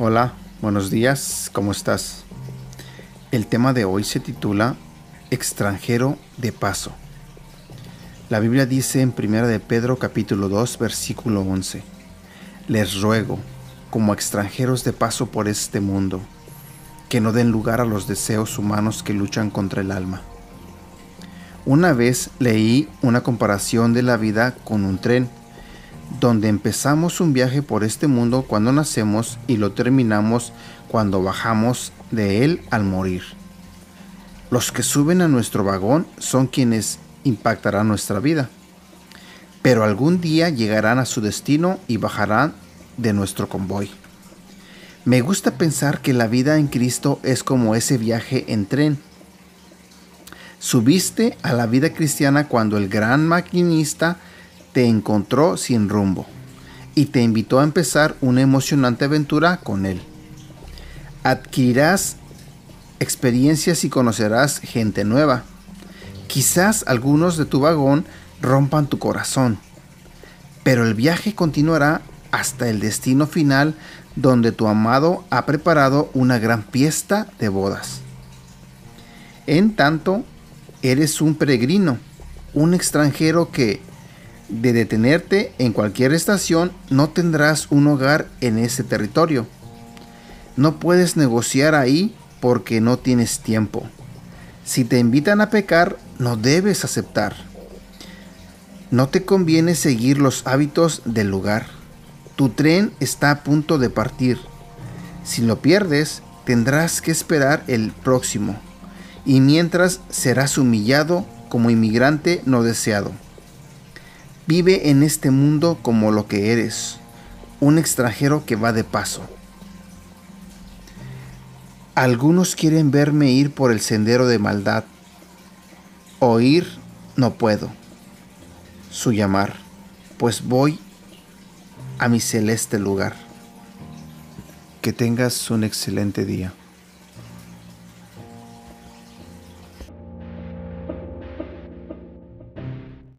Hola, buenos días, ¿cómo estás? El tema de hoy se titula Extranjero de paso. La Biblia dice en 1 de Pedro capítulo 2 versículo 11, Les ruego, como extranjeros de paso por este mundo, que no den lugar a los deseos humanos que luchan contra el alma. Una vez leí una comparación de la vida con un tren donde empezamos un viaje por este mundo cuando nacemos y lo terminamos cuando bajamos de él al morir. Los que suben a nuestro vagón son quienes impactarán nuestra vida, pero algún día llegarán a su destino y bajarán de nuestro convoy. Me gusta pensar que la vida en Cristo es como ese viaje en tren. Subiste a la vida cristiana cuando el gran maquinista te encontró sin rumbo y te invitó a empezar una emocionante aventura con él. Adquirirás experiencias y conocerás gente nueva. Quizás algunos de tu vagón rompan tu corazón, pero el viaje continuará hasta el destino final donde tu amado ha preparado una gran fiesta de bodas. En tanto, eres un peregrino, un extranjero que de detenerte en cualquier estación, no tendrás un hogar en ese territorio. No puedes negociar ahí porque no tienes tiempo. Si te invitan a pecar, no debes aceptar. No te conviene seguir los hábitos del lugar. Tu tren está a punto de partir. Si lo pierdes, tendrás que esperar el próximo. Y mientras serás humillado como inmigrante no deseado. Vive en este mundo como lo que eres, un extranjero que va de paso. Algunos quieren verme ir por el sendero de maldad. Oír no puedo su llamar, pues voy a mi celeste lugar. Que tengas un excelente día.